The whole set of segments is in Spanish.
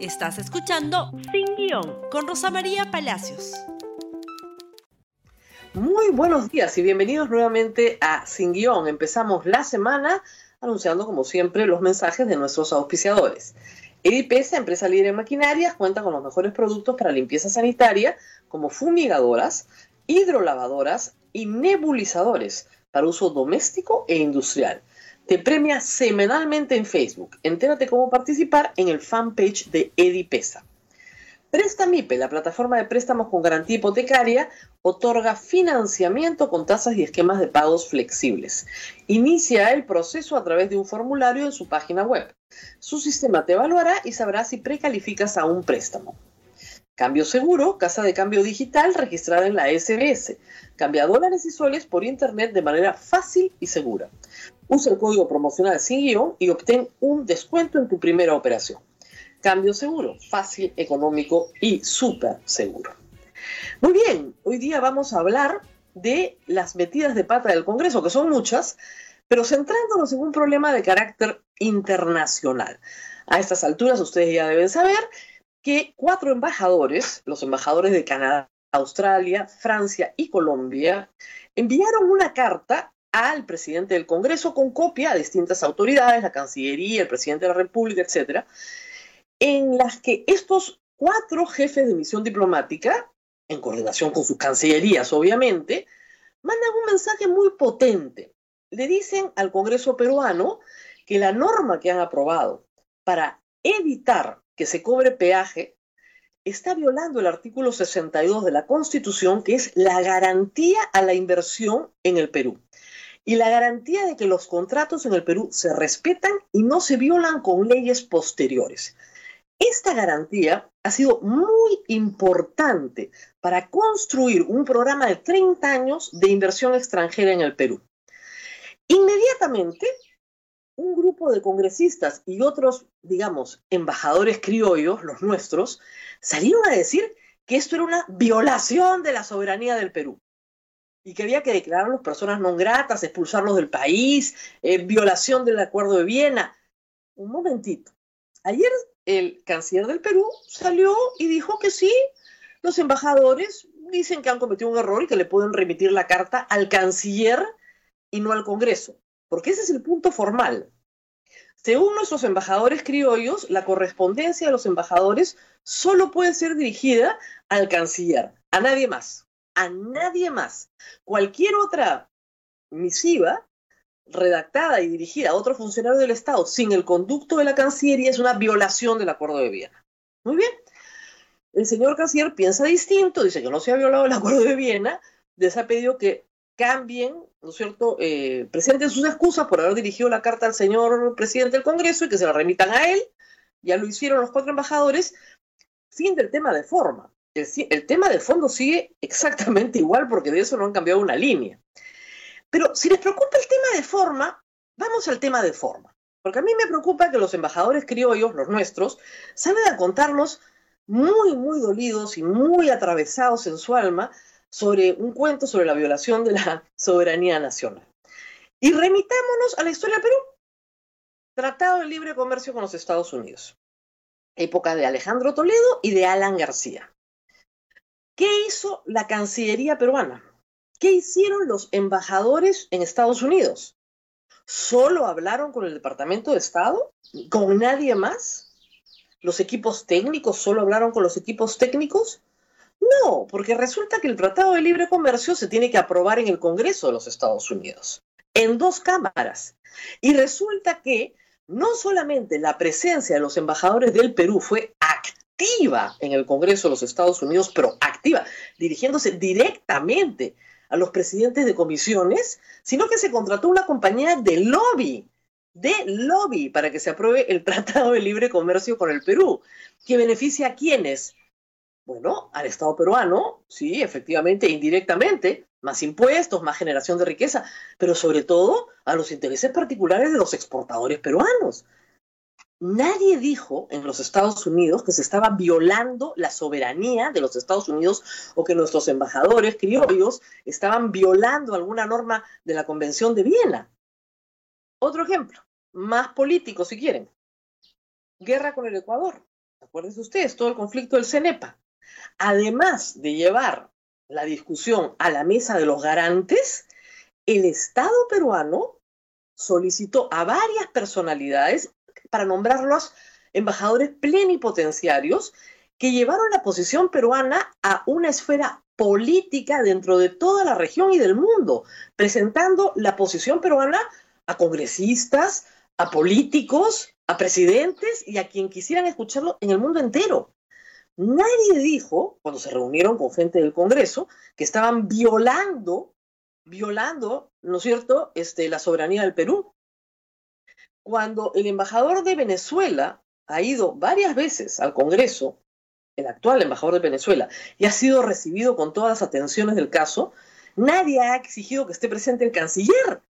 Estás escuchando Sin Guión con Rosa María Palacios. Muy buenos días y bienvenidos nuevamente a Sin Guión. Empezamos la semana anunciando, como siempre, los mensajes de nuestros auspiciadores. EDPS, empresa líder en maquinarias, cuenta con los mejores productos para limpieza sanitaria, como fumigadoras, hidrolavadoras y nebulizadores para uso doméstico e industrial. Te premia semanalmente en Facebook. Entérate cómo participar en el fanpage de Edipesa. Prestamipe, la plataforma de préstamos con garantía hipotecaria, otorga financiamiento con tasas y esquemas de pagos flexibles. Inicia el proceso a través de un formulario en su página web. Su sistema te evaluará y sabrá si precalificas a un préstamo. Cambio seguro, casa de cambio digital registrada en la SBS. Cambia dólares y soles por internet de manera fácil y segura. Usa el código promocional sin guion y obtén un descuento en tu primera operación. Cambio seguro, fácil, económico y súper seguro. Muy bien, hoy día vamos a hablar de las metidas de pata del Congreso, que son muchas, pero centrándonos en un problema de carácter internacional. A estas alturas ustedes ya deben saber que cuatro embajadores, los embajadores de Canadá, Australia, Francia y Colombia, enviaron una carta al presidente del Congreso con copia a distintas autoridades, la Cancillería, el presidente de la República, etcétera, en las que estos cuatro jefes de misión diplomática, en coordinación con sus cancillerías, obviamente, mandan un mensaje muy potente. Le dicen al Congreso peruano que la norma que han aprobado para evitar que se cobre peaje está violando el artículo 62 de la Constitución, que es la garantía a la inversión en el Perú y la garantía de que los contratos en el Perú se respetan y no se violan con leyes posteriores. Esta garantía ha sido muy importante para construir un programa de 30 años de inversión extranjera en el Perú. Inmediatamente, un grupo de congresistas y otros, digamos, embajadores criollos, los nuestros, salieron a decir que esto era una violación de la soberanía del Perú y que había que declararlos personas no gratas, expulsarlos del país, eh, violación del Acuerdo de Viena. Un momentito. Ayer el canciller del Perú salió y dijo que sí, los embajadores dicen que han cometido un error y que le pueden remitir la carta al canciller y no al Congreso, porque ese es el punto formal. Según nuestros embajadores criollos, la correspondencia de los embajadores solo puede ser dirigida al canciller, a nadie más a nadie más. Cualquier otra misiva redactada y dirigida a otro funcionario del Estado sin el conducto de la Cancillería es una violación del Acuerdo de Viena. Muy bien. El señor canciller piensa distinto, dice que no se ha violado el Acuerdo de Viena, les ha pedido que cambien, ¿no es cierto?, eh, presenten sus excusas por haber dirigido la carta al señor presidente del Congreso y que se la remitan a él. Ya lo hicieron los cuatro embajadores. Fin del tema de forma el, tema de fondo sigue exactamente igual porque de eso no han cambiado una línea. Pero si les preocupa el tema de forma, vamos al tema de forma. Porque a mí me preocupa que los embajadores criollos, los nuestros, salen a contarnos muy, muy dolidos y muy atravesados en su alma sobre un cuento sobre la violación de la soberanía nacional. Y remitámonos a la historia de Perú. Tratado de libre comercio con los Estados Unidos. Época de Alejandro Toledo y de Alan García. ¿Qué hizo la Cancillería peruana? ¿Qué hicieron los embajadores en Estados Unidos? ¿Solo hablaron con el Departamento de Estado? ¿Con nadie más? ¿Los equipos técnicos solo hablaron con los equipos técnicos? No, porque resulta que el Tratado de Libre Comercio se tiene que aprobar en el Congreso de los Estados Unidos, en dos cámaras. Y resulta que no solamente la presencia de los embajadores del Perú fue activa, en el Congreso de los Estados Unidos, pero activa, dirigiéndose directamente a los presidentes de comisiones, sino que se contrató una compañía de lobby, de lobby, para que se apruebe el Tratado de Libre Comercio con el Perú, que beneficia a quienes? Bueno, al Estado peruano, sí, efectivamente, indirectamente, más impuestos, más generación de riqueza, pero sobre todo a los intereses particulares de los exportadores peruanos. Nadie dijo en los Estados Unidos que se estaba violando la soberanía de los Estados Unidos o que nuestros embajadores criollos estaban violando alguna norma de la Convención de Viena. Otro ejemplo, más político si quieren. Guerra con el Ecuador. acuérdense ustedes, todo el conflicto del CENEPA, además de llevar la discusión a la mesa de los garantes, el Estado peruano solicitó a varias personalidades para nombrarlos embajadores plenipotenciarios que llevaron la posición peruana a una esfera política dentro de toda la región y del mundo, presentando la posición peruana a congresistas, a políticos, a presidentes y a quien quisieran escucharlo en el mundo entero. Nadie dijo, cuando se reunieron con gente del Congreso, que estaban violando, violando, ¿no es cierto?, este, la soberanía del Perú. Cuando el embajador de Venezuela ha ido varias veces al Congreso, el actual embajador de Venezuela, y ha sido recibido con todas las atenciones del caso, nadie ha exigido que esté presente el canciller.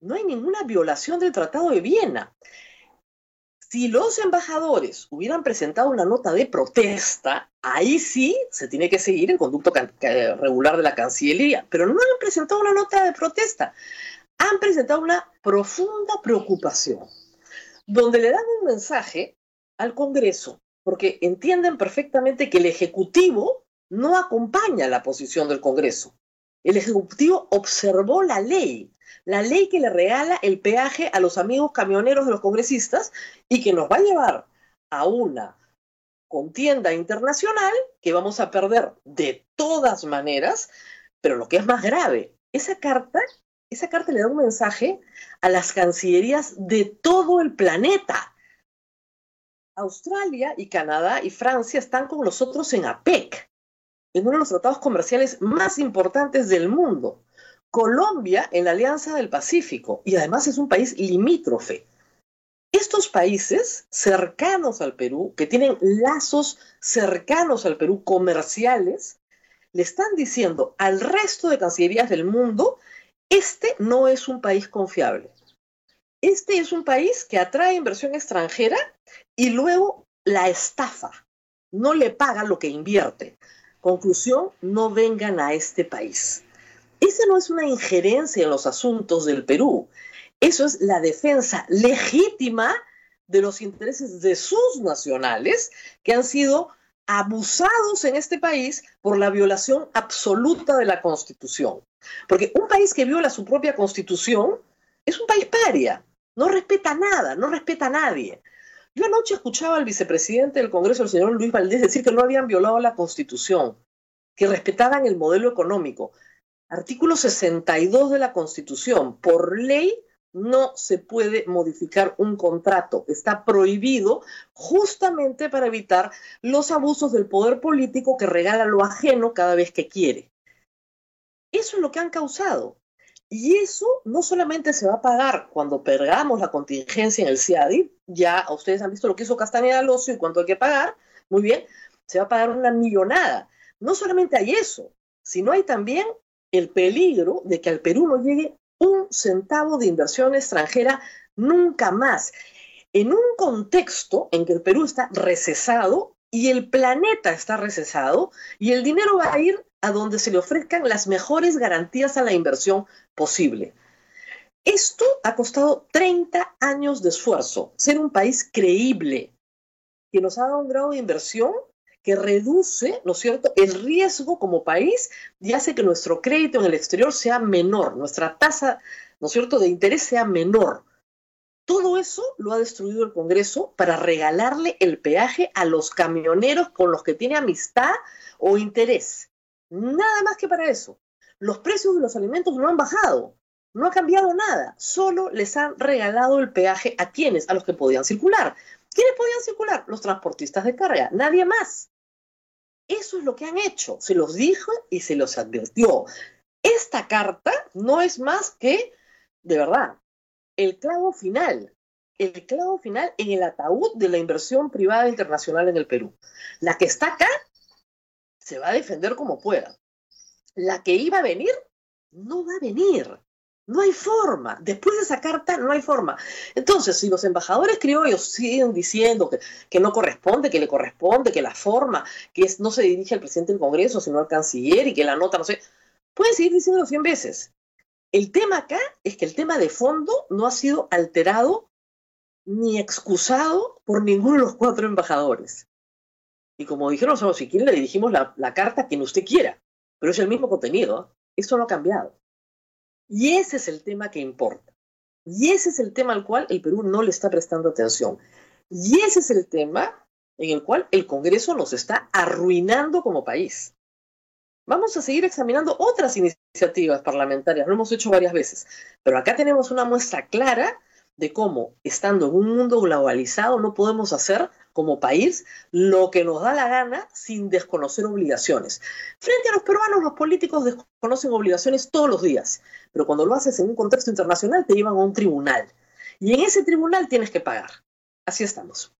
No hay ninguna violación del Tratado de Viena. Si los embajadores hubieran presentado una nota de protesta, ahí sí se tiene que seguir el conducto regular de la Cancillería, pero no han presentado una nota de protesta, han presentado una profunda preocupación, donde le dan un mensaje al Congreso, porque entienden perfectamente que el Ejecutivo no acompaña la posición del Congreso. El Ejecutivo observó la ley, la ley que le regala el peaje a los amigos camioneros de los congresistas y que nos va a llevar a una contienda internacional que vamos a perder de todas maneras, pero lo que es más grave, esa carta, esa carta le da un mensaje a las cancillerías de todo el planeta. Australia y Canadá y Francia están con nosotros en APEC, en uno de los tratados comerciales más importantes del mundo. Colombia en la Alianza del Pacífico y además es un país limítrofe. Estos países cercanos al Perú, que tienen lazos cercanos al Perú comerciales, le están diciendo al resto de cancillerías del mundo, este no es un país confiable. Este es un país que atrae inversión extranjera y luego la estafa. No le paga lo que invierte. Conclusión, no vengan a este país. Esa no es una injerencia en los asuntos del Perú. Eso es la defensa legítima de los intereses de sus nacionales que han sido abusados en este país por la violación absoluta de la Constitución. Porque un país que viola su propia Constitución es un país paria, no respeta nada, no respeta a nadie. Yo anoche escuchaba al vicepresidente del Congreso, el señor Luis Valdés, decir que no habían violado la Constitución, que respetaban el modelo económico. Artículo 62 de la Constitución. Por ley no se puede modificar un contrato. Está prohibido justamente para evitar los abusos del poder político que regala lo ajeno cada vez que quiere. Eso es lo que han causado. Y eso no solamente se va a pagar cuando perdamos la contingencia en el CIADI, ya ustedes han visto lo que hizo Castañeda Alonso y cuánto hay que pagar, muy bien, se va a pagar una millonada. No solamente hay eso, sino hay también el peligro de que al Perú no llegue un centavo de inversión extranjera nunca más. En un contexto en que el Perú está recesado y el planeta está recesado y el dinero va a ir a donde se le ofrezcan las mejores garantías a la inversión posible. Esto ha costado 30 años de esfuerzo, ser un país creíble, que nos ha dado un grado de inversión que reduce, ¿no es cierto?, el riesgo como país y hace que nuestro crédito en el exterior sea menor, nuestra tasa, ¿no es cierto?, de interés sea menor. Todo eso lo ha destruido el Congreso para regalarle el peaje a los camioneros con los que tiene amistad o interés. Nada más que para eso. Los precios de los alimentos no han bajado, no ha cambiado nada, solo les han regalado el peaje a quienes, a los que podían circular. ¿Quiénes podían circular? Los transportistas de carga, nadie más. Eso es lo que han hecho, se los dijo y se los advirtió. Esta carta no es más que, de verdad, el clavo final, el clavo final en el ataúd de la inversión privada internacional en el Perú. La que está acá se va a defender como pueda. La que iba a venir, no va a venir. No hay forma. Después de esa carta, no hay forma. Entonces, si los embajadores criollos siguen diciendo que, que no corresponde, que le corresponde, que la forma, que no se dirige al presidente del Congreso, sino al canciller y que la nota, no sé, pueden seguir diciéndolo 100 veces. El tema acá es que el tema de fondo no ha sido alterado ni excusado por ninguno de los cuatro embajadores. Y como dijeron, si quiere le dirigimos la, carta a quien usted quiera, pero es el mismo contenido. Esto no ha cambiado. Y ese es el tema que importa. Y ese es el tema al cual el Perú no le está prestando atención. Y ese es el tema en el cual el Congreso nos está arruinando como país. Vamos a seguir examinando otras iniciativas parlamentarias, lo hemos hecho varias veces, pero acá tenemos una muestra clara de cómo, estando en un mundo globalizado, no podemos hacer como país lo que nos da la gana sin desconocer obligaciones. Frente a los peruanos, los políticos desconocen obligaciones todos los días, pero cuando lo haces en un contexto internacional te llevan a un tribunal. Y en ese tribunal tienes que pagar. Así estamos.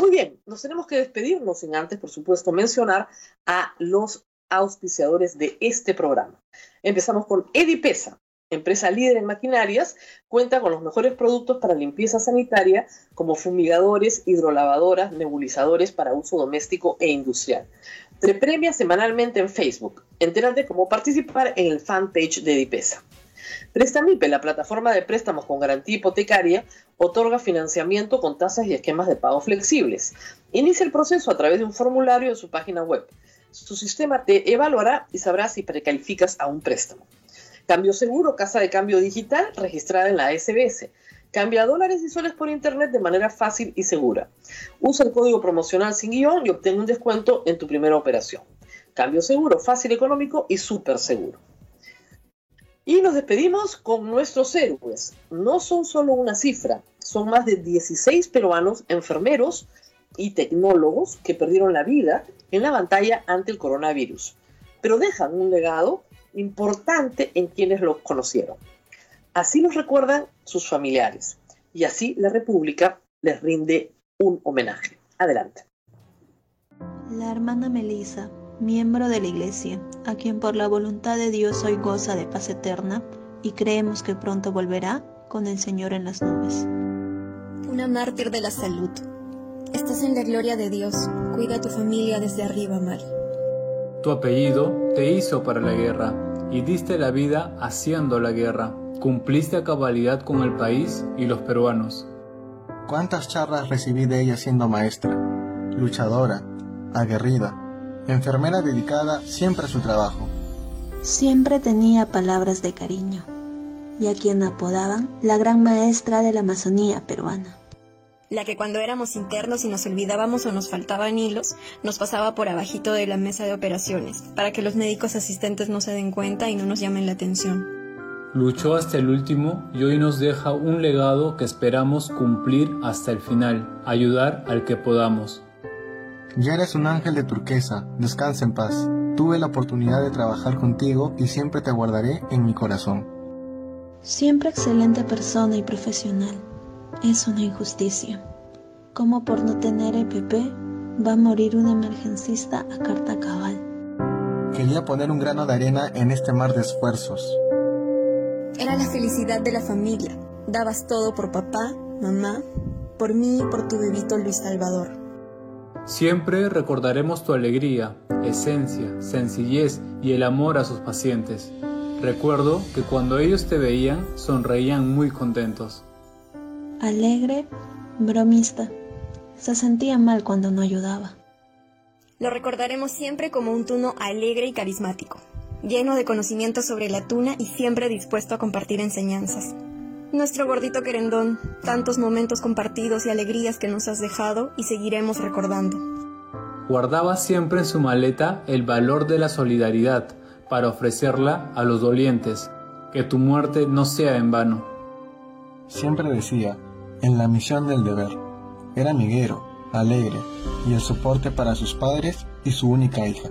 Muy bien, nos tenemos que despedirnos sin antes, por supuesto, mencionar a los auspiciadores de este programa. Empezamos con Edipesa, empresa líder en maquinarias, cuenta con los mejores productos para limpieza sanitaria como fumigadores, hidrolavadoras, nebulizadores para uso doméstico e industrial. Te premia semanalmente en Facebook. Entérate cómo participar en el fanpage de Edipesa. Prestamipe, la plataforma de préstamos con garantía hipotecaria, otorga financiamiento con tasas y esquemas de pago flexibles. Inicia el proceso a través de un formulario en su página web. Su sistema te evaluará y sabrá si precalificas a un préstamo. Cambio Seguro, casa de cambio digital registrada en la SBS. Cambia dólares y soles por internet de manera fácil y segura. Usa el código promocional sin guion y obtén un descuento en tu primera operación. Cambio seguro, fácil, económico y súper seguro. Y nos despedimos con nuestros héroes. No son solo una cifra, son más de 16 peruanos enfermeros y tecnólogos que perdieron la vida en la batalla ante el coronavirus, pero dejan un legado importante en quienes lo conocieron. Así los recuerdan sus familiares y así la República les rinde un homenaje. Adelante. La hermana Melisa miembro de la Iglesia, a quien por la voluntad de Dios hoy goza de paz eterna y creemos que pronto volverá con el Señor en las nubes. Una mártir de la salud. Estás en la gloria de Dios. Cuida a tu familia desde arriba, Mari. Tu apellido te hizo para la guerra y diste la vida haciendo la guerra. Cumpliste a cabalidad con el país y los peruanos. ¿Cuántas charlas recibí de ella siendo maestra? Luchadora, aguerrida, enfermera dedicada siempre a su trabajo. Siempre tenía palabras de cariño, y a quien apodaban la gran maestra de la Amazonía peruana. La que cuando éramos internos y nos olvidábamos o nos faltaban hilos, nos pasaba por abajito de la mesa de operaciones, para que los médicos asistentes no se den cuenta y no nos llamen la atención. Luchó hasta el último y hoy nos deja un legado que esperamos cumplir hasta el final, ayudar al que podamos. Ya eres un ángel de turquesa, descansa en paz. Tuve la oportunidad de trabajar contigo y siempre te guardaré en mi corazón. Siempre excelente persona y profesional. Es una injusticia. Como por no tener EPP va a morir un emergencista a carta cabal. Quería poner un grano de arena en este mar de esfuerzos. Era la felicidad de la familia. Dabas todo por papá, mamá, por mí y por tu bebito Luis Salvador. Siempre recordaremos tu alegría, esencia, sencillez y el amor a sus pacientes. Recuerdo que cuando ellos te veían, sonreían muy contentos. Alegre, bromista. Se sentía mal cuando no ayudaba. Lo recordaremos siempre como un tuno alegre y carismático, lleno de conocimientos sobre la tuna y siempre dispuesto a compartir enseñanzas. Nuestro gordito querendón, tantos momentos compartidos y alegrías que nos has dejado y seguiremos recordando. Guardaba siempre en su maleta el valor de la solidaridad para ofrecerla a los dolientes, que tu muerte no sea en vano. Siempre decía, en la misión del deber, era amiguero, alegre y el soporte para sus padres y su única hija.